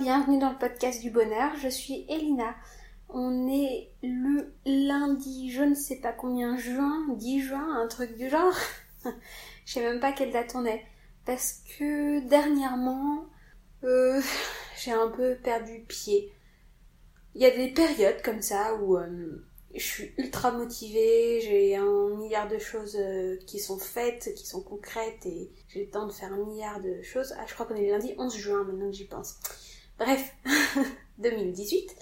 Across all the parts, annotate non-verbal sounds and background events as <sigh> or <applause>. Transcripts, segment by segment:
bienvenue dans le podcast du bonheur, je suis Elina. On est le lundi, je ne sais pas combien, juin, 10 juin, un truc du genre. <laughs> je sais même pas quelle date on est. Parce que dernièrement, euh, <laughs> j'ai un peu perdu pied. Il y a des périodes comme ça où euh, je suis ultra motivée, j'ai un milliard de choses euh, qui sont faites, qui sont concrètes et j'ai le temps de faire un milliard de choses. Ah, je crois qu'on est lundi 11 juin maintenant que j'y pense. Bref, <laughs> 2018.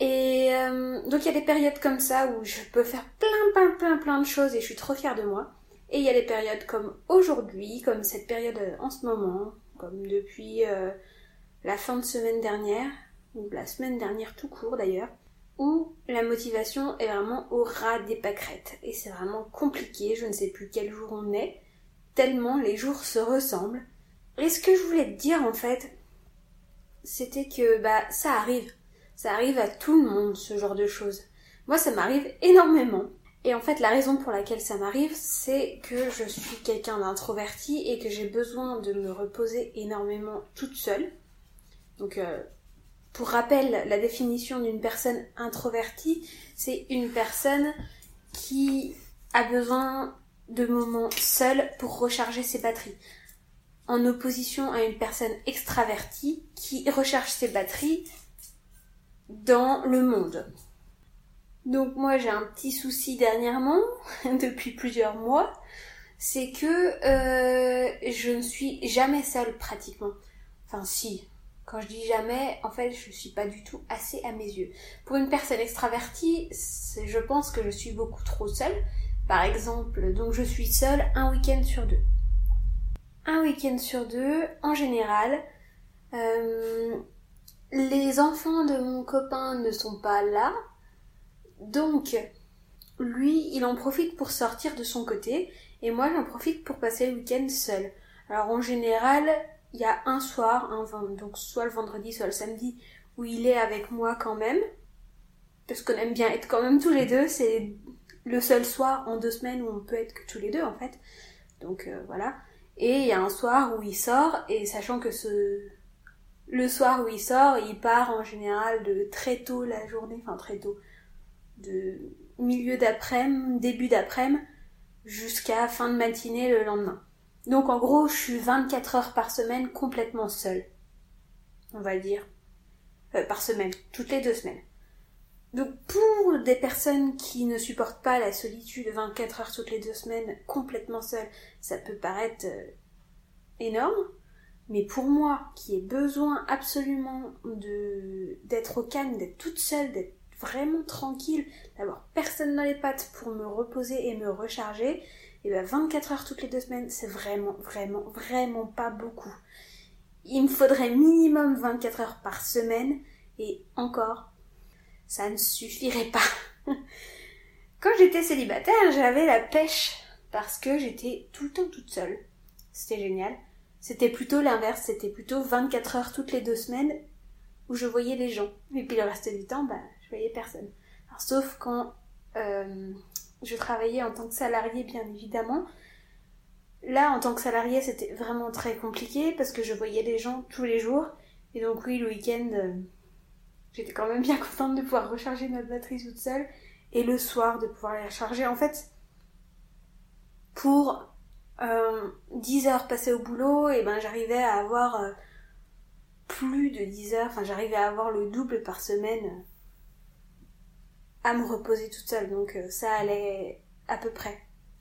Et euh, donc il y a des périodes comme ça où je peux faire plein, plein, plein, plein de choses et je suis trop fière de moi. Et il y a des périodes comme aujourd'hui, comme cette période euh, en ce moment, comme depuis la fin de semaine dernière, ou la semaine dernière tout court d'ailleurs, où la motivation est vraiment au ras des pâquerettes. Et c'est vraiment compliqué, je ne sais plus quel jour on est, tellement les jours se ressemblent. Et ce que je voulais te dire en fait, c'était que bah ça arrive. Ça arrive à tout le monde ce genre de choses. Moi ça m'arrive énormément. Et en fait la raison pour laquelle ça m'arrive, c'est que je suis quelqu'un d'introverti et que j'ai besoin de me reposer énormément toute seule. Donc euh, pour rappel, la définition d'une personne introvertie, c'est une personne qui a besoin de moments seuls pour recharger ses batteries. En opposition à une personne extravertie qui recharge ses batteries dans le monde. Donc moi j'ai un petit souci dernièrement, <laughs> depuis plusieurs mois, c'est que euh, je ne suis jamais seule pratiquement. Enfin si, quand je dis jamais, en fait, je suis pas du tout assez à mes yeux. Pour une personne extravertie, je pense que je suis beaucoup trop seule. Par exemple, donc je suis seule un week-end sur deux. Un week-end sur deux, en général, euh, les enfants de mon copain ne sont pas là. Donc, lui, il en profite pour sortir de son côté, et moi, j'en profite pour passer le week-end seule. Alors, en général, il y a un soir, donc soit le vendredi, soit le samedi, où il est avec moi quand même, parce qu'on aime bien être quand même tous les deux, c'est le seul soir en deux semaines où on peut être que tous les deux en fait. Donc euh, voilà. Et il y a un soir où il sort, et sachant que ce le soir où il sort, il part en général de très tôt la journée, enfin très tôt, de milieu d'après-midi, début d'après-midi, jusqu'à fin de matinée le lendemain. Donc en gros, je suis 24 heures par semaine complètement seule. On va dire. Euh, par semaine, toutes les deux semaines. Donc pour des personnes qui ne supportent pas la solitude 24 heures toutes les deux semaines complètement seule, ça peut paraître euh, énorme. Mais pour moi, qui ai besoin absolument d'être au calme, d'être toute seule, d'être vraiment tranquille, d'avoir personne dans les pattes pour me reposer et me recharger, et bien 24 heures toutes les deux semaines, c'est vraiment, vraiment, vraiment pas beaucoup. Il me faudrait minimum 24 heures par semaine, et encore, ça ne suffirait pas. <laughs> Quand j'étais célibataire, j'avais la pêche, parce que j'étais tout le temps toute seule. C'était génial. C'était plutôt l'inverse, c'était plutôt 24 heures toutes les deux semaines où je voyais les gens. Et puis le reste du temps, bah, je voyais personne. Sauf quand euh, je travaillais en tant que salarié, bien évidemment. Là, en tant que salarié, c'était vraiment très compliqué parce que je voyais les gens tous les jours. Et donc, oui, le week-end, euh, j'étais quand même bien <laughs> contente de pouvoir recharger ma batterie toute seule. Et le soir, de pouvoir la recharger. En fait, pour euh, 10 heures passées au boulot, et ben j'arrivais à avoir euh, plus de 10 heures, enfin j'arrivais à avoir le double par semaine à me reposer toute seule, donc euh, ça allait à peu près.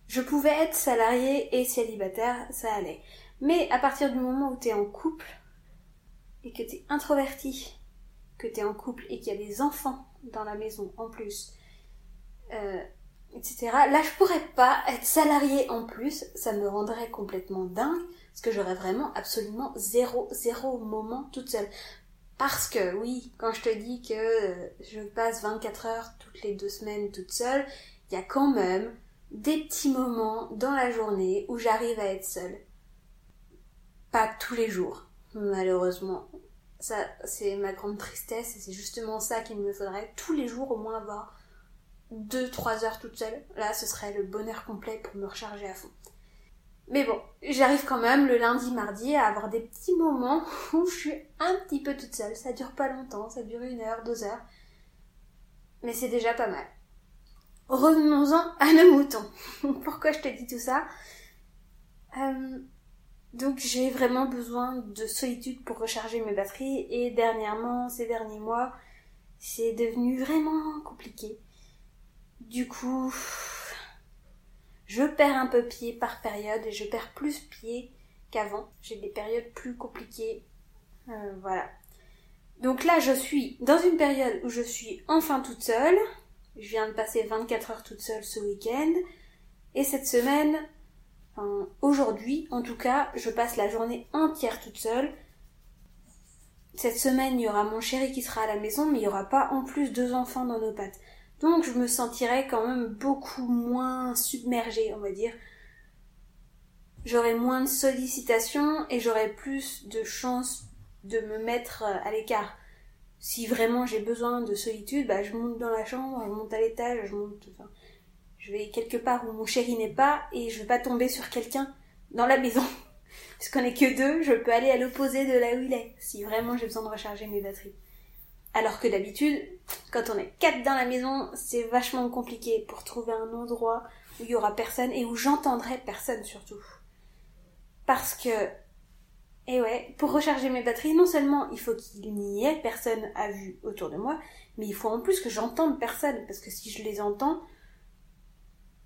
Je pouvais être salariée et célibataire, ça allait. Mais à partir du moment où t'es en couple, et que t'es introverti, que t'es en couple et qu'il y a des enfants dans la maison en plus, euh, etc. Là, je pourrais pas être salariée en plus, ça me rendrait complètement dingue, parce que j'aurais vraiment absolument zéro, zéro moment toute seule. Parce que oui, quand je te dis que euh, je passe 24 heures toutes les deux semaines toute seule, il y a quand même des petits moments dans la journée où j'arrive à être seule. Pas tous les jours, malheureusement. Ça, c'est ma grande tristesse et c'est justement ça qu'il me faudrait tous les jours au moins avoir 2-3 heures toute seule. Là, ce serait le bonheur complet pour me recharger à fond. Mais bon, j'arrive quand même le lundi, mardi à avoir des petits moments <laughs> où je suis un petit peu toute seule. Ça dure pas longtemps, ça dure une heure, deux heures. Mais c'est déjà pas mal. Revenons-en à nos moutons. <laughs> Pourquoi je te dis tout ça? Euh, Donc j'ai vraiment besoin de solitude pour recharger mes batteries et dernièrement, ces derniers mois, c'est devenu vraiment compliqué. Du coup, je perds un peu pied par période et je perds plus pied qu'avant. J'ai des périodes plus compliquées. Euh, voilà. Donc là, je suis dans une période où je suis enfin toute seule. Je viens de passer 24 heures toute seule ce week-end. Et cette semaine, enfin, aujourd'hui en tout cas, je passe la journée entière toute seule. Cette semaine, il y aura mon chéri qui sera à la maison, mais il n'y aura pas en plus deux enfants dans nos pattes. Donc je me sentirais quand même beaucoup moins submergée, on va dire. J'aurais moins de sollicitations et j'aurais plus de chances de me mettre à l'écart. Si vraiment j'ai besoin de solitude, bah je monte dans la chambre, je monte à l'étage, je monte, enfin, je vais quelque part où mon chéri n'est pas et je vais pas tomber sur quelqu'un dans la maison. <laughs> Puisqu'on est que deux, je peux aller à l'opposé de là où il est, si vraiment j'ai besoin de recharger mes batteries. Alors que d'habitude, quand on est quatre dans la maison, c'est vachement compliqué pour trouver un endroit où il y aura personne et où j'entendrai personne surtout. Parce que, et ouais, pour recharger mes batteries, non seulement il faut qu'il n'y ait personne à vue autour de moi, mais il faut en plus que j'entende personne, parce que si je les entends,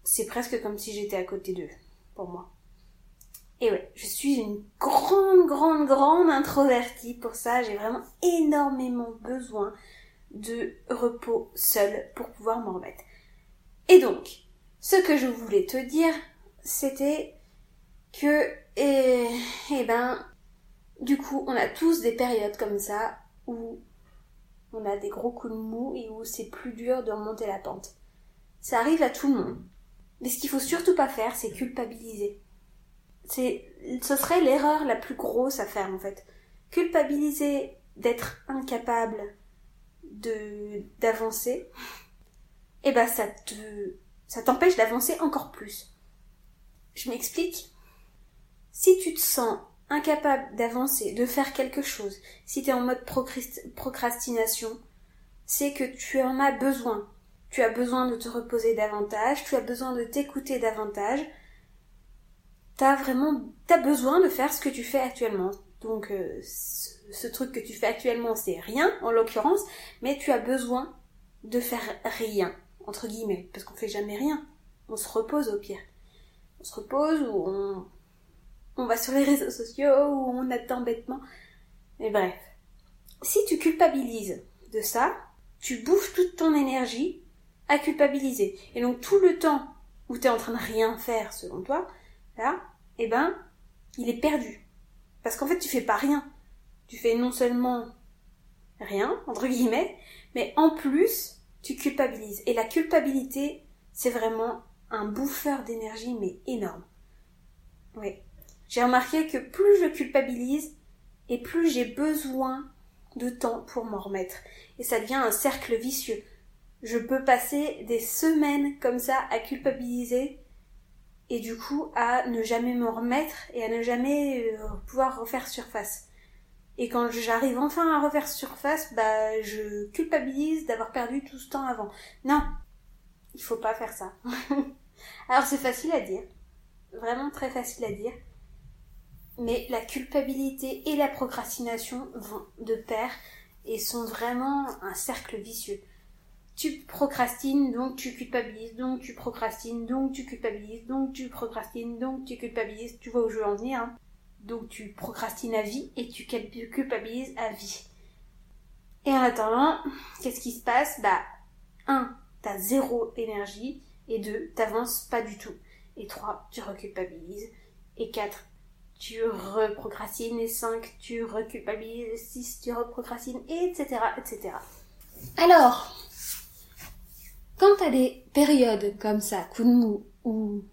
c'est presque comme si j'étais à côté d'eux, pour moi. Et ouais, je suis une grande, grande, grande introvertie pour ça. J'ai vraiment énormément besoin de repos seul pour pouvoir m'en remettre. Et donc, ce que je voulais te dire, c'était que, eh, eh ben, du coup, on a tous des périodes comme ça où on a des gros coups de mou et où c'est plus dur de remonter la pente. Ça arrive à tout le monde. Mais ce qu'il faut surtout pas faire, c'est culpabiliser ce serait l'erreur la plus grosse à faire en fait. Culpabiliser d'être incapable de d'avancer, eh ben ça te ça t'empêche d'avancer encore plus. Je m'explique. Si tu te sens incapable d'avancer, de faire quelque chose, si tu es en mode procrastination, c'est que tu en as besoin. Tu as besoin de te reposer davantage, tu as besoin de t'écouter davantage, t'as vraiment t'as besoin de faire ce que tu fais actuellement. Donc euh, ce, truc que tu fais actuellement c'est rien en l'occurrence, mais tu as besoin de faire rien entre guillemets parce qu'on fait jamais rien. On se repose au pire. On se repose ou on on va sur les <laughs> réseaux sociaux ou on attend bêtement. Mais bref, si tu culpabilises de ça, tu bouffes toute ton énergie à culpabiliser. Et donc tout le temps où tu es en train de rien faire selon toi, là, eh ben, il est perdu. Parce qu'en fait, tu fais pas rien. Tu fais non seulement rien, entre guillemets, mais en plus, tu culpabilises. Et la culpabilité, c'est vraiment un bouffeur d'énergie, mais énorme. Oui. J'ai remarqué que plus je culpabilise, et plus j'ai besoin de temps pour m'en remettre. Et ça devient un cercle vicieux. Je peux passer des semaines comme ça à culpabiliser et du coup à ne jamais me remettre et à ne jamais euh, pouvoir refaire surface. Et quand j'arrive enfin à refaire surface, bah je culpabilise d'avoir perdu tout ce temps avant. Non, il faut pas faire ça. <laughs> Alors c'est facile à dire, vraiment très facile à dire, mais la culpabilité et la procrastination vont de pair et sont vraiment un cercle vicieux tu procrastines, donc tu culpabilises, donc tu procrastines, donc tu culpabilises, donc tu procrastines, donc tu culpabilises. Tu vois où je veux en venir. Hein. donc tu procrastines à vie et tu culpabilises à vie. Et en attendant, qu'est-ce qui se passe? Bah, 1. T'as zéro énergie. Et 2. T'avances pas du tout. Et 3. Tu reculpabilises. Et 4. Tu reprocrastines. Et 5. Tu reculpabilises. Et 6. Tu reprocrastines. etc. etc. Alors, quand t'as des périodes comme ça, coup de mou, où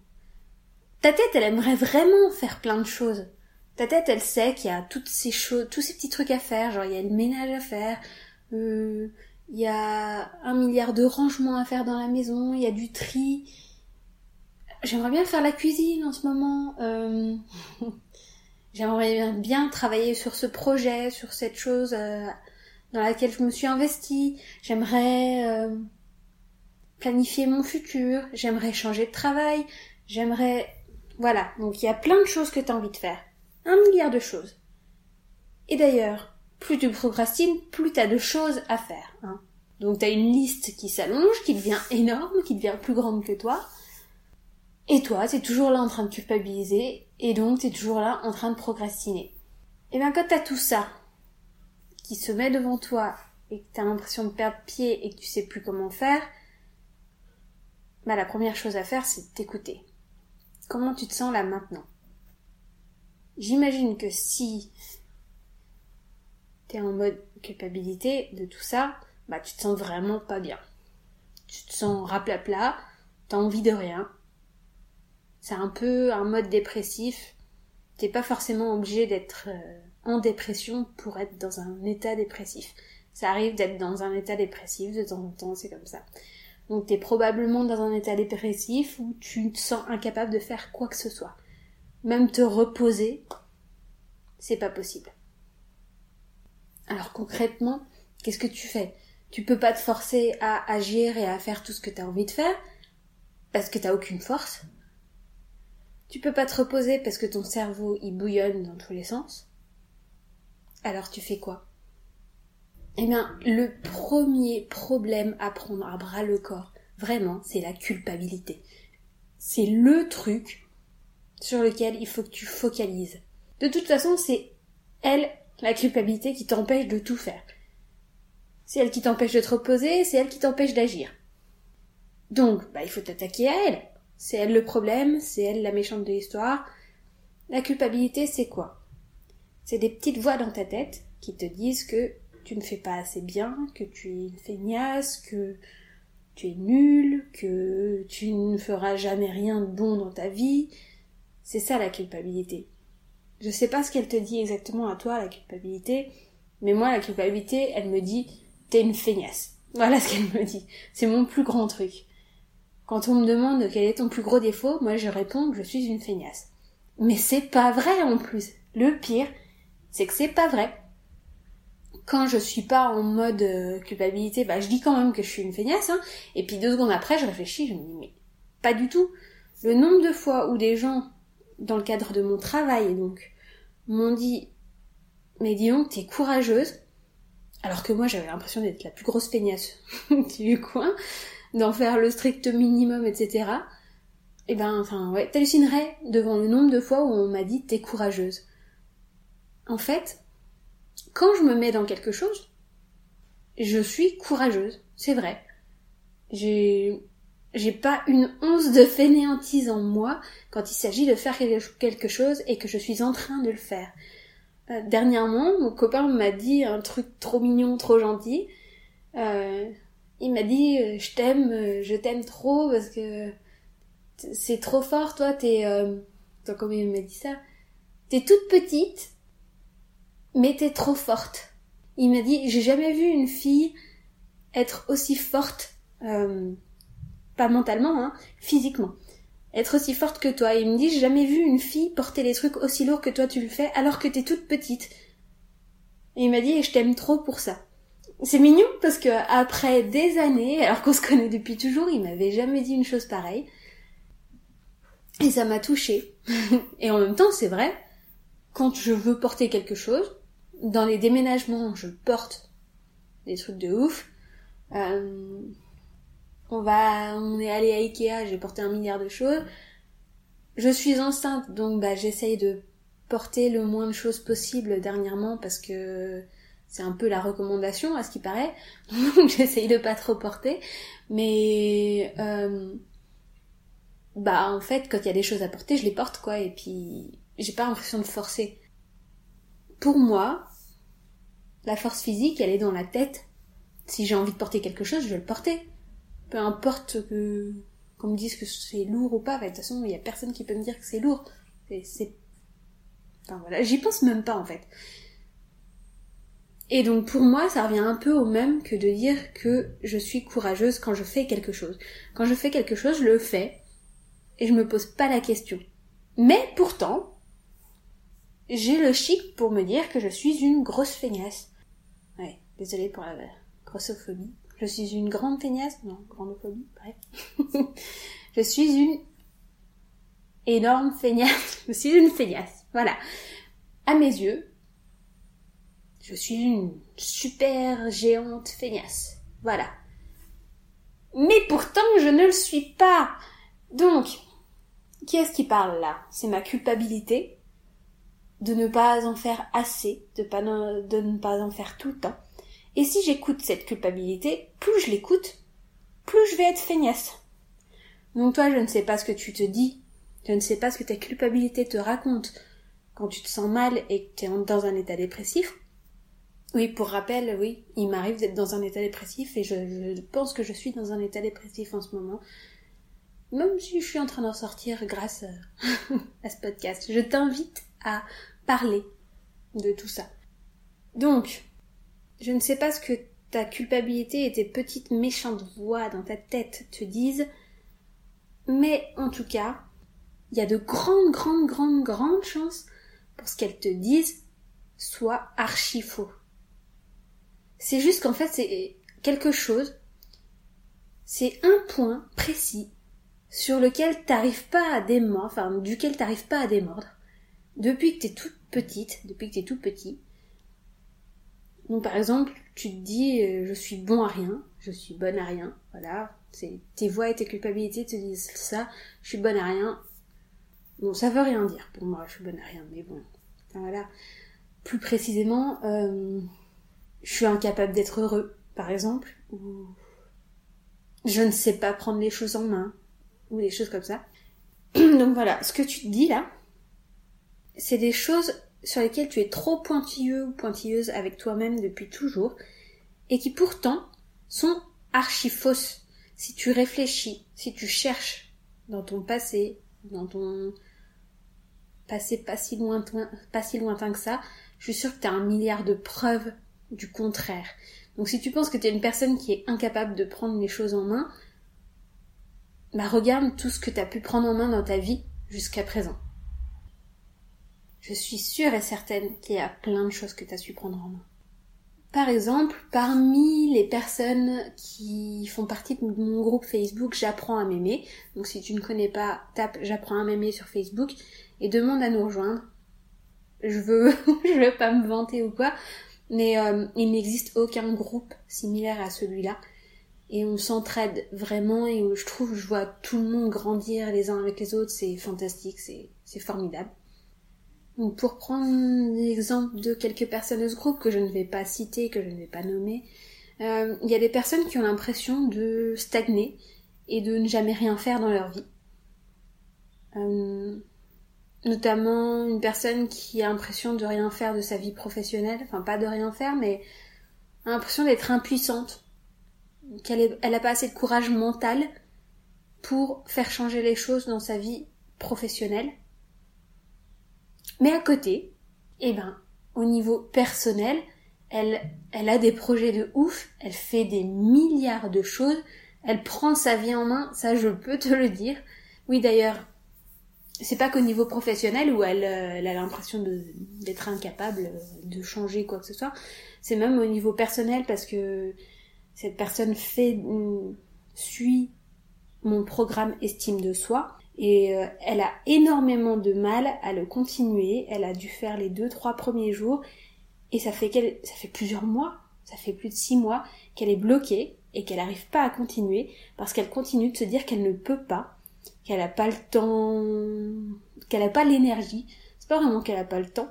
ta tête, elle aimerait vraiment faire plein de choses. Ta tête, elle sait qu'il y a toutes ces choses, tous ces petits trucs à faire, genre il y a le ménage à faire, euh, il y a un milliard de rangements à faire dans la maison, il y a du tri. j'aimerais bien faire la cuisine en ce moment. Euh, <laughs> j'aimerais bien travailler sur ce projet, sur cette chose euh, dans laquelle je me suis investie. J'aimerais euh, planifier mon futur. J'aimerais changer de travail. J'aimerais... Voilà, donc il y a plein de choses que tu as envie de faire. Un milliard de choses. Et d'ailleurs, plus tu procrastines, plus tu as de choses à faire. Hein. Donc tu as une liste qui s'allonge, qui devient énorme, qui devient plus grande que toi. Et toi, t'es toujours là en train de culpabiliser, et donc t'es toujours là en train de procrastiner. Et bien quand t'as tout ça, qui se met devant toi, et que t'as l'impression de perdre pied, et que tu sais plus comment faire, bah la première chose à faire, c'est t'écouter. Comment tu te sens là maintenant? J'imagine que si t'es en mode culpabilité de tout ça, bah tu te sens vraiment pas bien. Tu te sens raplapla, t'as envie de rien, c'est un peu un mode dépressif. T'es pas forcément obligé d'être euh, en dépression pour être dans un état dépressif. Ça arrive d'être dans un état dépressif de temps en temps, c'est comme ça. Donc t'es probablement dans un état dépressif où tu te sens incapable de faire quoi que ce soit. Même te reposer, c'est pas possible. Alors concrètement, qu'est-ce que tu fais? Tu peux pas te forcer à agir et à faire tout ce que tu as envie de faire parce que t'as aucune force. Tu peux pas te reposer parce que ton cerveau il bouillonne dans tous les sens. Alors tu fais quoi? Eh bien, le premier problème à prendre à bras le corps, vraiment, c'est la culpabilité. C'est le truc sur lequel il faut que tu focalises. De toute façon, c'est elle, la culpabilité, qui t'empêche de tout faire. C'est elle qui t'empêche de te reposer, c'est elle qui t'empêche d'agir. Donc, bah, il faut t'attaquer à elle. C'est elle le problème, c'est elle la méchante de l'histoire. La culpabilité, c'est quoi? C'est des petites voix dans ta tête qui te disent que tu ne fais pas assez bien, que tu es une feignasse, que tu es nul, que tu ne feras jamais rien de bon dans ta vie. C'est ça la culpabilité. Je sais pas ce qu'elle te dit exactement à toi, la culpabilité, mais moi, la culpabilité, elle me dit, t'es une feignasse. Voilà ce qu'elle me dit. C'est mon plus grand truc. Quand on me demande quel est ton plus gros défaut, moi je réponds que je suis une feignasse. Mais c'est pas vrai en plus. Le pire, c'est que c'est pas vrai. Quand je suis pas en mode euh, culpabilité, bah je dis quand même que je suis une feignasse, hein, et puis deux secondes après je réfléchis, je me dis mais pas du tout. Le nombre de fois où des gens, dans le cadre de mon travail donc, m'ont dit mais dis donc t'es courageuse, alors que moi j'avais l'impression d'être la plus grosse feignasse <laughs> du coin, d'en faire le strict minimum, etc. Et eh ben, enfin, ouais, t'hallucinerais devant le nombre de fois où on m'a dit t'es courageuse. En fait, quand je me mets dans quelque chose, je suis courageuse, c'est vrai. J'ai, j'ai pas une once de fainéantise en moi quand il s'agit de faire quelque chose et que je suis en train de le faire. Euh, dernièrement, mon copain m'a dit un truc trop mignon, trop gentil. Euh, il m'a dit euh, je t'aime, euh, je t'aime trop parce que c'est trop fort, toi, t'es... Comment il m'a dit ça? T'es toute petite, mais t'es trop forte. Il m'a dit, j'ai jamais vu une fille être aussi forte, euh, pas mentalement, hein, physiquement. Être aussi forte que toi. il me dit, j'ai jamais vu une fille porter les trucs aussi lourds que toi tu le fais alors que t'es toute petite. Et il m'a dit, je t'aime trop pour ça. C'est mignon parce que après des années, alors qu'on se connaît depuis toujours, il m'avait jamais dit une chose pareille. Et ça m'a touchée. <laughs> et en même temps, c'est vrai, quand je veux porter quelque chose, dans les déménagements, je porte des trucs de ouf. Euh, on va, on est allé à Ikea, j'ai porté un milliard de choses. Je suis enceinte, donc bah j'essaye de porter le moins de choses possible dernièrement parce que c'est un peu la recommandation à ce qui paraît. <laughs> Donc j'essaye de pas trop porter. Mais euh, bah en fait quand il y a des choses à porter, je les porte quoi. Et puis j'ai pas l'impression de forcer. Pour moi, la force physique, elle est dans la tête. Si j'ai envie de porter quelque chose, je vais le porter. Peu importe qu'on me dise que c'est lourd ou pas. de toute façon, il y a personne qui peut me dire que c'est lourd. C'est, enfin voilà, j'y pense même pas en fait. Et donc pour moi, ça revient un peu au même que de dire que je suis courageuse quand je fais quelque chose. Quand je fais quelque chose, je le fais. et je me pose pas la question. Mais pourtant, j'ai le chic pour me dire que je suis une grosse feignasse. Désolée pour la grossophobie. Je suis une grande feignasse Non, grandophobie, bref. <laughs> je suis une énorme feignasse. <laughs> Je suis une feignasse. Voilà. À mes yeux, je suis une super géante feignasse. Voilà. Mais pourtant, je ne le suis pas. Donc, qui est-ce qui parle là? C'est ma culpabilité de ne pas en faire assez, de ne pas en faire tout le temps. Et si j'écoute cette culpabilité, plus je l'écoute, plus je vais être feignasse. Donc toi, je ne sais pas ce que tu te dis, je ne sais pas ce que ta culpabilité te raconte quand tu te sens mal et que tu es dans un état dépressif. Oui, pour rappel, oui, il m'arrive d'être dans un état dépressif et je, pense que je suis dans un état dépressif en ce moment. Même si je suis en train d'en sortir grâce <laughs> à ce podcast. Je t'invite à parler de tout ça. Donc, je ne sais pas ce que ta culpabilité et tes petites méchantes voix dans ta tête te disent, mais en tout cas, il y a de grandes, grandes, grandes, grandes chances pour ce qu'elles te disent soit archi faux. C'est juste qu'en fait, c'est quelque chose, c'est un point précis sur lequel t'arrives pas à démordre, enfin, duquel t'arrives pas à démordre, depuis que t'es toute petite, depuis que t'es tout petit. Donc, par exemple, tu te dis, euh, je suis bon à rien, je suis bonne à rien, voilà, c'est, tes voix et tes culpabilités te disent ça, je suis bonne à rien. Bon, ça veut rien dire pour moi, je suis bonne à rien, mais bon, enfin, voilà. Plus précisément, euh, je suis incapable d'être heureux, par exemple, ou je ne sais pas prendre les choses en main, ou des choses comme ça. <clears throat> Donc voilà, ce que tu te dis là, c'est des choses sur lesquelles tu es trop pointilleux ou pointilleuse avec toi-même depuis toujours, et qui pourtant sont archi fausses. Si tu réfléchis, si tu cherches dans ton passé, dans ton passé pas si lointain, pas si lointain que ça, je suis sûre que tu as un milliard de preuves du contraire. Donc si tu penses que tu es une personne qui est incapable de prendre les choses en main, bah regarde tout ce que tu as pu prendre en main dans ta vie jusqu'à présent. Je suis sûre et certaine qu'il y a plein de choses que tu as su prendre en main. Par exemple, parmi les personnes qui font partie de mon groupe Facebook J'apprends à m'aimer, donc si tu ne connais pas, tape J'apprends à m'aimer sur Facebook et demande à nous rejoindre. Je veux, <laughs> je veux pas me vanter ou quoi, mais euh, il n'existe aucun groupe similaire à celui-là. Et on s'entraide vraiment et je trouve, je vois tout le monde grandir les uns avec les autres, c'est fantastique, c'est formidable. Pour prendre l'exemple de quelques personnes de ce groupe que je ne vais pas citer, que je ne vais pas nommer, euh, il y a des personnes qui ont l'impression de stagner et de ne jamais rien faire dans leur vie. Euh, notamment une personne qui a l'impression de rien faire de sa vie professionnelle, enfin pas de rien faire, mais a l'impression d'être impuissante, qu'elle elle a pas assez de courage mental pour faire changer les choses dans sa vie professionnelle. Mais à côté, eh ben, au niveau personnel, elle, elle a des projets de ouf, elle fait des milliards de choses, elle prend sa vie en main, ça je peux te le dire. Oui d'ailleurs, c'est pas qu'au niveau professionnel où elle, euh, elle a l'impression d'être incapable de changer quoi que ce soit, c'est même au niveau personnel parce que cette personne fait mm, suit mon programme estime de soi et euh, elle a énormément de mal à le continuer. Elle a dû faire les deux trois premiers jours et ça fait qu'elle ça fait plusieurs mois, ça fait plus de six mois qu'elle est bloquée et qu'elle n'arrive pas à continuer parce qu'elle continue de se dire qu'elle ne peut pas qu'elle a pas le temps, qu'elle a pas l'énergie. C'est pas vraiment qu'elle a pas le temps,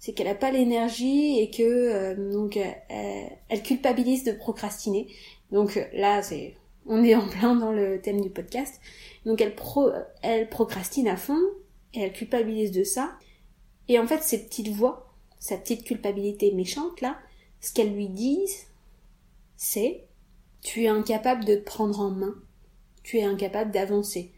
c'est qu'elle a pas l'énergie et que euh, donc euh, elle culpabilise de procrastiner. Donc là, c'est on est en plein dans le thème du podcast. Donc elle pro, elle procrastine à fond et elle culpabilise de ça. Et en fait, ces petites voix, sa petite culpabilité méchante là, ce qu'elles lui disent, c'est tu es incapable de prendre en main, tu es incapable d'avancer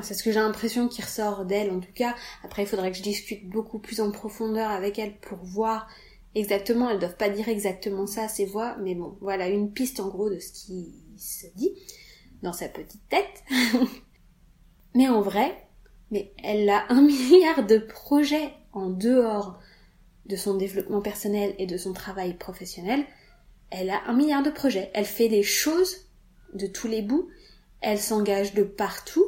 c'est ce que j'ai l'impression qui ressort d'elle en tout cas. Après, il faudrait que je discute beaucoup plus en profondeur avec elle pour voir exactement. Elles doivent pas dire exactement ça, ces voix, mais bon, voilà une piste en gros de ce qui se dit dans sa petite tête. <laughs> Mais en vrai, mais elle a un <laughs> milliard de projets en dehors de son développement personnel et de son travail professionnel. Elle a un milliard de projets. Elle fait des choses de tous les bouts. Elle s'engage de partout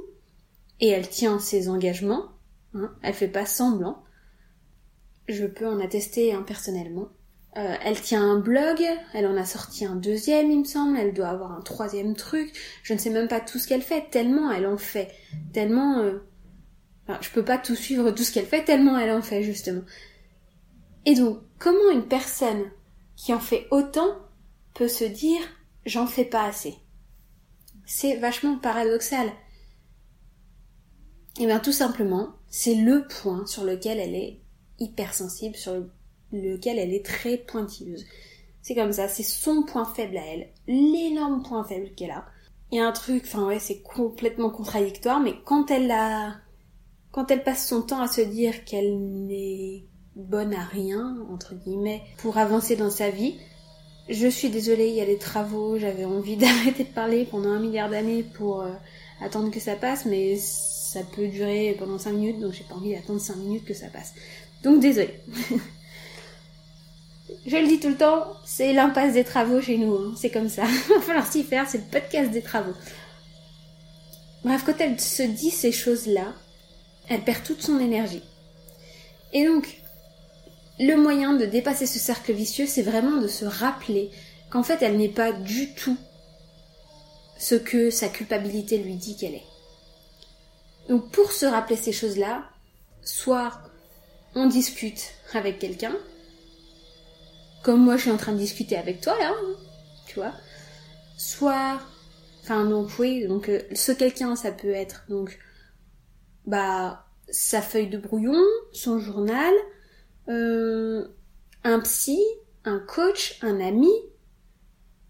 et elle tient ses engagements. Hein. Elle fait pas semblant. Je peux en attester hein, personnellement. Euh, elle tient un blog, elle en a sorti un deuxième, il me semble, elle doit avoir un troisième truc. Je ne sais même pas tout ce qu'elle fait, tellement elle en fait, tellement. Euh... Enfin, je peux pas tout suivre tout ce qu'elle fait, tellement elle en fait justement. Et donc, comment une personne qui en fait autant peut se dire j'en fais pas assez? C'est vachement paradoxal. Et eh bien tout simplement, c'est le point sur lequel elle est hypersensible, sur lequel elle est très pointilleuse. C'est comme ça, c'est son point faible à elle, l'énorme point faible qu'elle a. A un truc, enfin ouais, c'est complètement contradictoire, mais quand elle a, quand elle passe son temps à se dire qu'elle n'est bonne à rien, entre guillemets, pour avancer dans sa vie, je suis désolée, il y a des travaux, j'avais envie <laughs> d'arrêter de parler pendant un milliard d'années pour euh, attendre que ça passe, mais ça peut durer pendant 5 minutes, donc j'ai pas envie d'attendre 5 minutes que ça passe. Donc désolée. <laughs> Je le dis tout le temps, c'est l'impasse des travaux chez nous, hein. c'est comme ça. <laughs> Il va falloir s'y faire, c'est le podcast des travaux. Bref, quand elle se dit ces choses-là, elle perd toute son énergie. Et donc, le moyen de dépasser ce cercle vicieux, c'est vraiment de se rappeler qu'en fait, elle n'est pas du tout ce que sa culpabilité lui dit qu'elle est. Donc, pour se rappeler ces choses-là, soit on discute avec quelqu'un, comme moi je suis en train de discuter avec toi là, hein, tu vois. Soit, enfin donc oui, donc euh, ce quelqu'un ça peut être donc bah sa feuille de brouillon, son journal, euh, un psy, un coach, un ami.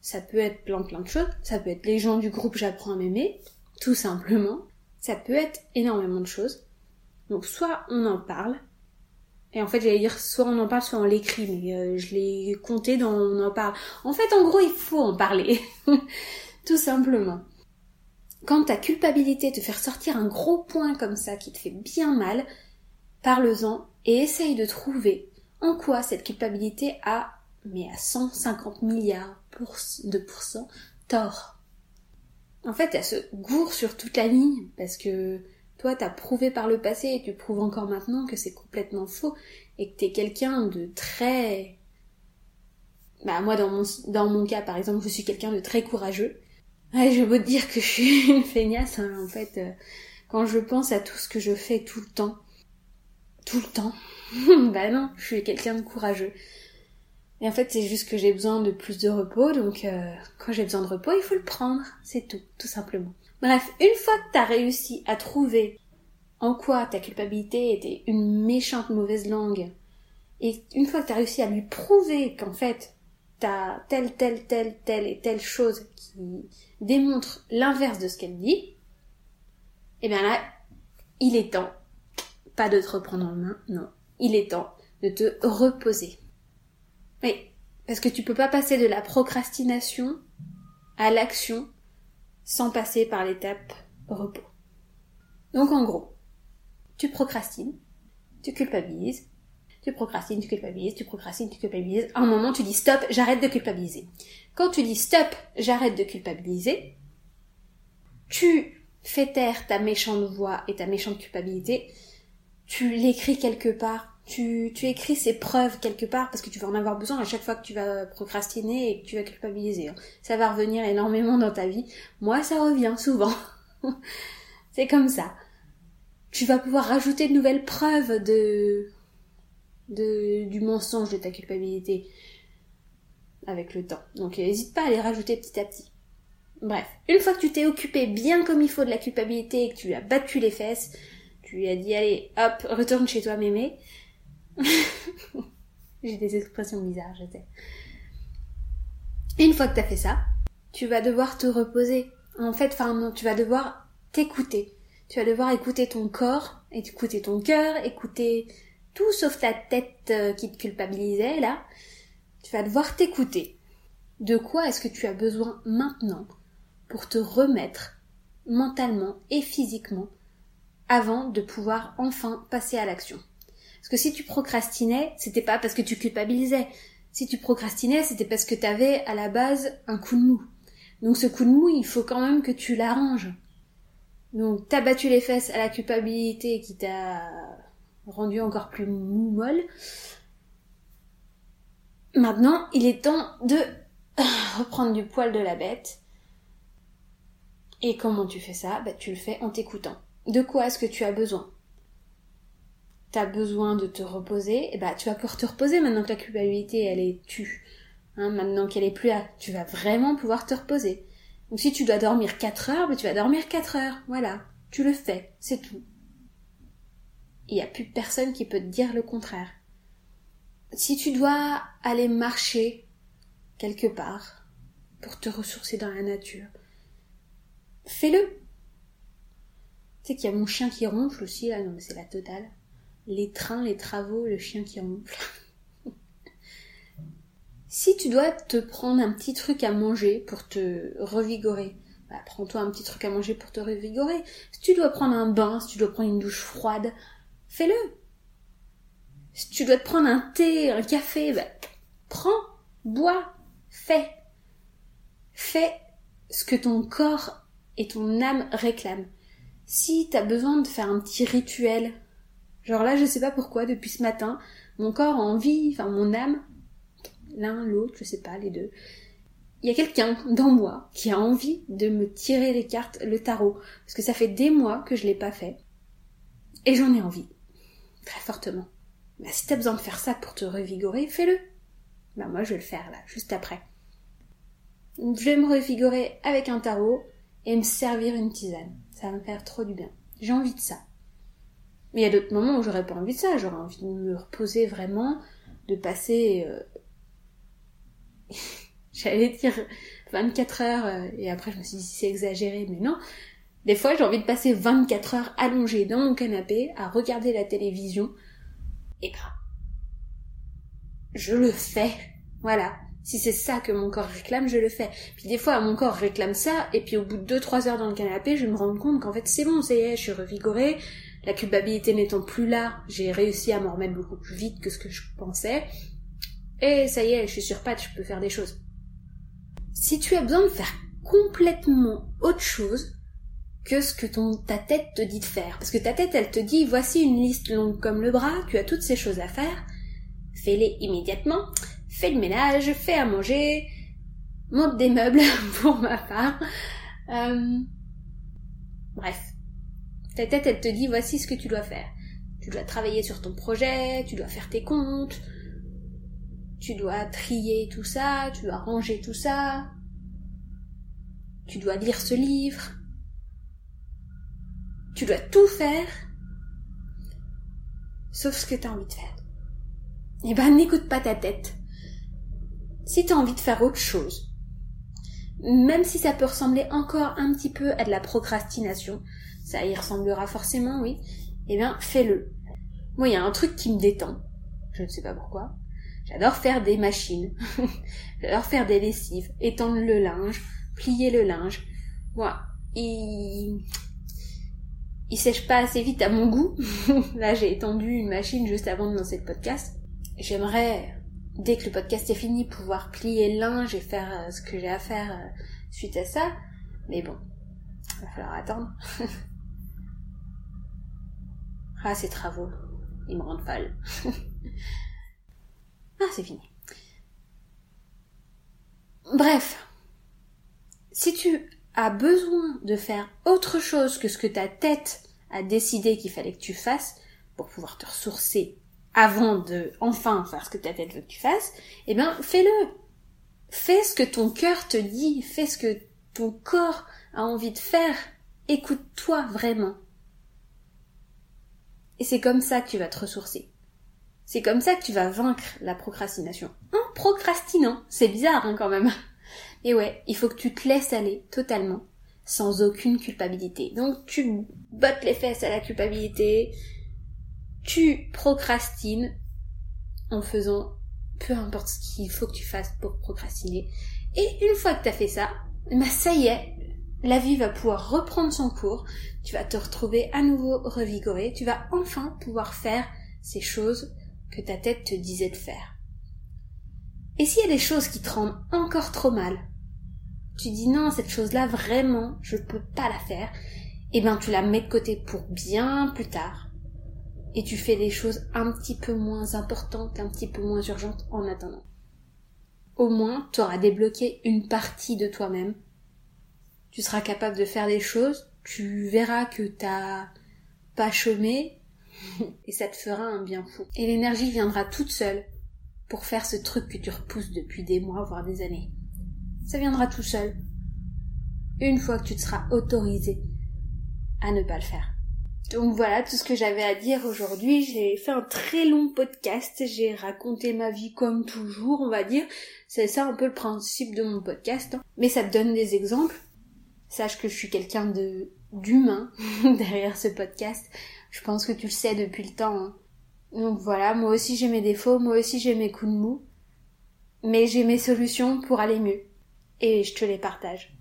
Ça peut être plein plein de choses. Ça peut être les gens du groupe J'apprends à m'aimer, tout simplement. Ça peut être énormément de choses. Donc soit on en parle, et en fait, j'allais dire soit on en parle, soit on l'écrit, mais euh, je l'ai compté dans on en parle. En fait, en gros, il faut en parler. <laughs> Tout simplement. Quand ta culpabilité te fait sortir un gros point comme ça qui te fait bien mal, parle-en et essaye de trouver en quoi cette culpabilité a, mais à 150 milliards de pourcents, tort. En fait, elle se gourre sur toute la ligne parce que toi, t'as prouvé par le passé et tu prouves encore maintenant que c'est complètement faux et que t'es quelqu'un de très... Bah moi, dans mon, dans mon cas, par exemple, je suis quelqu'un de très courageux. Ouais, je veux dire que je suis <laughs> une feignasse, hein, en fait. Euh, quand je pense à tout ce que je fais tout le temps, tout le temps, <laughs> bah non, je suis quelqu'un de courageux. Et en fait, c'est juste que j'ai besoin de plus de repos, donc euh, quand j'ai besoin de repos, il faut le prendre, c'est tout, tout simplement. Bref, une fois que t'as réussi à trouver en quoi ta culpabilité était une méchante mauvaise langue, et une fois que t'as réussi à lui prouver qu'en fait t'as telle, telle, telle, telle et telle chose qui démontre l'inverse de ce qu'elle dit, et eh bien là, il est temps, pas de te reprendre en main, non, il est temps de te reposer. Oui, parce que tu peux pas passer de la procrastination à l'action sans passer par l'étape repos. Donc en gros, tu procrastines, tu culpabilises, tu procrastines, tu culpabilises, tu procrastines, tu culpabilises. À un moment, tu dis stop, j'arrête de culpabiliser. Quand tu dis stop, j'arrête de culpabiliser, tu fais taire ta méchante voix et ta méchante culpabilité, tu l'écris quelque part tu, tu écris ces preuves quelque part parce que tu vas en avoir besoin à chaque fois que tu vas procrastiner et que tu vas culpabiliser. Hein. Ça va revenir énormément dans ta vie. Moi, ça revient souvent. <laughs> C'est comme ça. Tu vas pouvoir rajouter de nouvelles preuves de, de, du mensonge de ta culpabilité avec le temps. Donc n'hésite pas à les rajouter petit à petit. Bref, une fois que tu t'es occupé bien comme il faut de la culpabilité et que tu lui as battu les fesses, tu lui as dit allez hop, retourne chez toi mémé, <laughs> J'ai des expressions bizarres, je sais. une fois que t'as fait ça, tu vas devoir te reposer. En fait, enfin non, tu vas devoir t'écouter. Tu vas devoir écouter ton corps, écouter ton cœur, écouter tout sauf ta tête euh, qui te culpabilisait là. Tu vas devoir t'écouter. De quoi est-ce que tu as besoin maintenant pour te remettre mentalement et physiquement avant de pouvoir enfin passer à l'action? Parce que si tu procrastinais, c'était pas parce que tu culpabilisais. Si tu procrastinais, c'était parce que tu avais à la base un coup de mou. Donc ce coup de mou, il faut quand même que tu l'arranges. Donc t'as battu les fesses à la culpabilité qui t'a rendu encore plus mou molle. Maintenant, il est temps de <sighs> reprendre du poil de la bête. Et comment tu fais ça? Bah, Tu le fais en t'écoutant. De quoi est-ce que tu as besoin? T'as besoin de te reposer, et bah tu vas pouvoir te reposer maintenant que la culpabilité elle est tue. Hein, maintenant qu'elle est plus là, tu vas vraiment pouvoir te reposer. Donc si tu dois dormir 4 heures, bah, tu vas dormir 4 heures. Voilà. Tu le fais, c'est tout. Il n'y a plus personne qui peut te dire le contraire. Si tu dois aller marcher quelque part pour te ressourcer dans la nature, fais-le. Tu sais qu'il y a mon chien qui ronfle aussi, là, non mais c'est la totale. Les trains, les travaux, le chien qui ronfle. <laughs> si tu dois te prendre un petit truc à manger pour te revigorer, bah, prends-toi un petit truc à manger pour te revigorer. Si tu dois prendre un bain, si tu dois prendre une douche froide, fais-le. Si tu dois te prendre un thé, un café, bah, prends, bois, fais. Fais ce que ton corps et ton âme réclament. Si t'as besoin de faire un petit rituel, genre là je sais pas pourquoi, depuis ce matin, mon corps a envie, enfin mon âme, l'un, l'autre, je sais pas, les deux, il y a quelqu'un dans moi qui a envie de me tirer les cartes, le tarot, parce que ça fait des mois que je l'ai pas fait, et j'en ai envie, très fortement. Bah, si t'as besoin de faire ça pour te revigorer, fais-le. Bah, moi, je vais le faire là, juste après. Je vais me revigorer avec un tarot et me servir une tisane. Ça va me faire trop du bien. J'ai envie de ça. Mais il y a d'autres moments où j'aurais pas envie de ça. J'aurais envie de me reposer vraiment, de passer euh, <laughs> J'allais dire 24 heures, euh, et après je me suis dit c'est exagéré, mais non. Des fois j'ai envie de passer 24 heures allongée dans mon canapé à regarder la télévision. Et ben, je le fais. Voilà. Si c'est ça que mon corps réclame, je le fais. Puis des fois, mon corps réclame ça, et puis au bout de 2-3 heures dans le canapé, je me rends compte qu'en fait c'est bon, ça y est, je suis revigorée, la culpabilité n'étant plus là, j'ai réussi à m'en remettre beaucoup plus vite que ce que je pensais, et ça y est, je suis sur patte, je peux faire des choses. Si tu as besoin de faire complètement autre chose que ce que ta tête te dit de faire, parce que ta tête elle te dit voici une liste longue comme le bras, tu as toutes ces choses à faire, fais-les immédiatement, fais le ménage, fais à manger, monte des meubles <laughs> pour ma part. Euh, bref, ta tête elle te dit voici ce que tu dois faire. Tu dois travailler sur ton projet, tu dois faire tes comptes, tu dois trier tout ça, tu dois ranger tout ça, tu dois lire ce livre, tu dois tout faire, sauf ce que tu as envie de faire. Eh ben, n'écoute pas ta tête. Si tu as envie de faire autre chose, même si ça peut ressembler encore un petit peu à de la procrastination, ça y ressemblera forcément, oui, eh bien, fais-le. Moi, il y a un truc qui me détend, je ne sais pas pourquoi, J'adore faire des machines. <laughs> J'adore faire des lessives, étendre le linge, plier le linge. Moi, il... il sèche pas assez vite à mon goût. <laughs> Là, j'ai étendu une machine juste avant de lancer le podcast. J'aimerais, dès que le podcast est fini, pouvoir plier le linge et faire euh, ce que j'ai à faire euh, suite à ça. Mais bon, il va falloir attendre. <laughs> ah, ces travaux, ils me rendent folle. <laughs> Ah, c'est fini. Bref, si tu as besoin de faire autre chose que ce que ta tête a décidé qu'il fallait que tu fasses pour pouvoir te ressourcer avant de enfin faire ce que ta tête veut que tu fasses, eh bien, fais-le. Fais ce que ton cœur te dit, fais ce que ton corps a envie de faire. Écoute-toi vraiment. Et c'est comme ça que tu vas te ressourcer. C'est comme ça que tu vas vaincre la procrastination. En procrastinant. C'est bizarre hein, quand même. Et ouais, il faut que tu te laisses aller totalement, sans aucune culpabilité. Donc tu bottes les fesses à la culpabilité, tu procrastines en faisant peu importe ce qu'il faut que tu fasses pour procrastiner. Et une fois que tu as fait ça, bah ça y est, la vie va pouvoir reprendre son cours, tu vas te retrouver à nouveau revigoré, tu vas enfin pouvoir faire ces choses que ta tête te disait de faire. Et s'il y a des choses qui te rendent encore trop mal, tu dis non, cette chose-là, vraiment, je peux pas la faire, et eh ben tu la mets de côté pour bien plus tard. Et tu fais des choses un petit peu moins importantes, un petit peu moins urgentes en attendant. Au moins, tu auras débloqué une partie de toi-même. Tu seras capable de faire des choses, tu verras que t'as pas chômé, <laughs> et ça te fera un bien fou. Et l'énergie viendra toute seule pour faire ce truc que tu repousses depuis des mois, voire des années. Ça viendra tout seul. Une fois que tu te seras autorisé à ne pas le faire. Donc voilà tout ce que j'avais à dire aujourd'hui. J'ai fait un très long podcast. J'ai raconté ma vie comme toujours, on va dire. C'est ça un peu le principe de mon podcast. Hein. Mais ça te donne des exemples. Sache que je suis quelqu'un de d'humain <laughs> derrière ce podcast. Je pense que tu le sais depuis le temps. Hein. Donc voilà, moi aussi j'ai mes défauts, moi aussi j'ai mes coups de mou. Mais j'ai mes solutions pour aller mieux. Et je te les partage.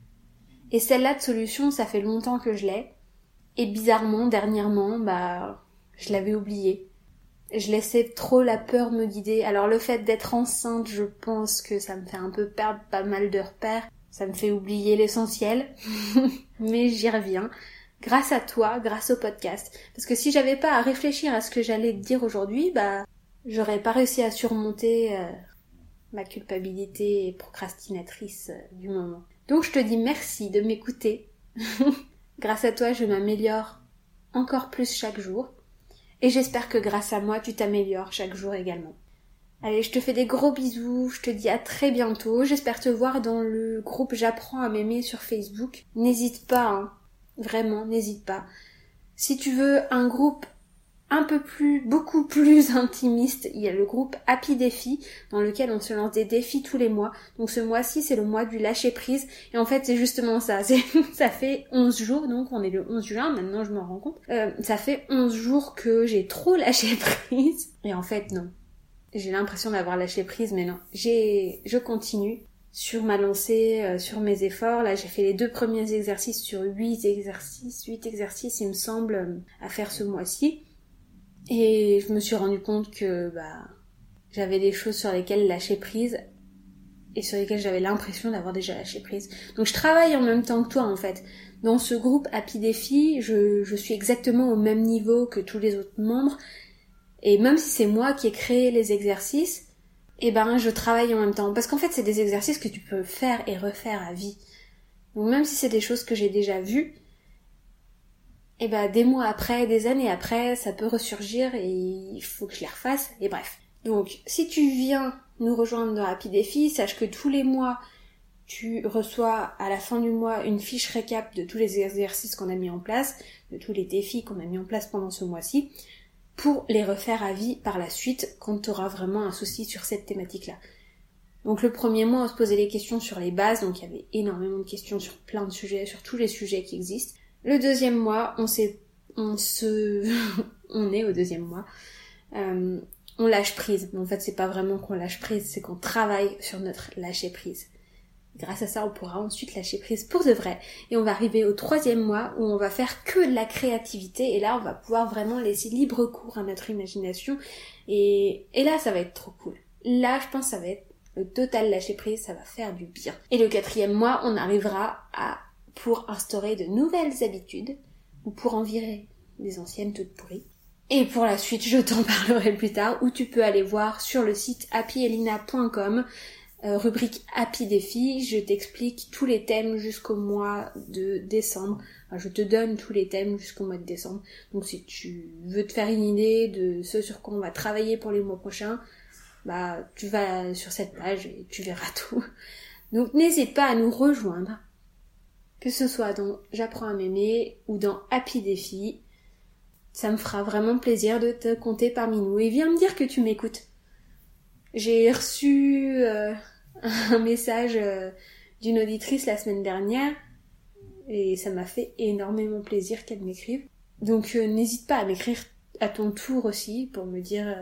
Et celle-là de solution, ça fait longtemps que je l'ai. Et bizarrement, dernièrement, bah, je l'avais oublié. Je laissais trop la peur me guider. Alors le fait d'être enceinte, je pense que ça me fait un peu perdre pas mal de repères. Ça me fait oublier l'essentiel. <laughs> Mais j'y reviens. Grâce à toi, grâce au podcast. Parce que si j'avais pas à réfléchir à ce que j'allais te dire aujourd'hui, bah, j'aurais pas réussi à surmonter euh, ma culpabilité procrastinatrice euh, du moment. Donc je te dis merci de m'écouter. <laughs> Grâce à toi, je m'améliore encore plus chaque jour. Et j'espère que grâce à moi, tu t'améliores chaque jour également. Allez, je te fais des gros bisous, je te dis à très bientôt. J'espère te voir dans le groupe J'apprends à m'aimer sur Facebook. N'hésite pas, hein. vraiment, n'hésite pas. Si tu veux un groupe un peu plus, beaucoup plus <laughs> intimiste. Il y a le groupe Happy Défi dans lequel on se lance des défis tous les mois. Donc ce mois-ci, c'est le mois du lâcher prise. Et en fait, c'est justement ça. <laughs> Ça fait 11 jours, donc on est le 11 juin, maintenant je me rends compte. Euh, ça fait 11 jours que j'ai trop <laughs> lâché prise. Et en fait, non. J'ai l'impression d'avoir lâché prise, mais non. J'ai, je continue sur ma lancée, euh, sur mes efforts. Là, j'ai fait les deux premiers exercices sur 8 exercices, 8 exercices, il me semble, euh, à faire ce mois-ci. Et je me suis rendu compte que bah j'avais des choses sur lesquelles lâcher prise et sur lesquelles j'avais l'impression d'avoir déjà lâché prise. Donc je travaille en même temps que toi en fait. Dans ce groupe Happy Défi, je, je suis exactement au même niveau que tous les autres membres. Et même si c'est moi qui ai créé les exercices, eh ben je travaille en même temps. Parce qu'en fait c'est des exercices que tu peux faire et refaire à vie. Donc même si c'est des choses que j'ai déjà vues, et bah des mois après, des années après, ça peut ressurgir et il faut que je les refasse, et bref. Donc, si tu viens nous rejoindre dans Happy Défi, sache que tous les mois, tu reçois à la fin du mois une fiche récap de tous les exercices qu'on a mis en place, de tous les défis qu'on a mis en place pendant ce mois-ci, pour les refaire à vie par la suite quand tu auras vraiment un souci sur cette thématique-là. Donc le premier mois, on se posait les questions sur les bases, donc il y avait énormément de questions sur plein de sujets, sur tous les sujets qui existent. Le deuxième mois, on s'est, on se, <laughs> on est au deuxième mois. Euh, on lâche prise. Mais en fait, c'est pas vraiment qu'on lâche prise, c'est qu'on travaille sur notre lâcher prise. Grâce à ça, on pourra ensuite lâcher prise pour de vrai. Et on va arriver au troisième mois où on va faire que de la créativité. Et là, on va pouvoir vraiment laisser libre cours à notre imagination. Et, et là, ça va être trop cool. Là, je pense que ça va être le total lâcher prise, ça va faire du bien. Et le quatrième mois, on arrivera à pour instaurer de nouvelles habitudes ou pour en virer des anciennes toutes pourries. Et pour la suite, je t'en <laughs> parlerai plus tard, où tu peux aller voir sur le site happyelina.com, euh, rubrique Happy Défi, je t'explique tous les thèmes jusqu'au mois de décembre. je te donne tous les thèmes jusqu'au mois de décembre. Donc si tu veux te faire une idée de ce sur quoi on va travailler pour les mois prochains, bah tu vas sur cette page et tu verras <laughs> tout. Donc n'hésite pas à nous rejoindre que ce soit dans J'apprends à m'aimer ou dans Happy Défi. Ça me fera vraiment plaisir de te compter parmi nous. Et viens me dire que tu m'écoutes. J'ai reçu euh, <laughs> un message euh, d'une auditrice la semaine dernière et ça m'a fait énormément plaisir qu'elle m'écrive. Donc euh, n'hésite pas à m'écrire à ton tour aussi pour me dire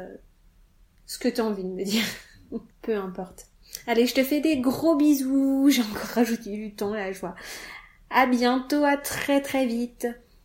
ce que tu as envie de me dire. <laughs> Peu importe. Allez, je te fais des gros bisous. J'ai encore rajouté du temps là, je vois. À bientôt, à très très vite.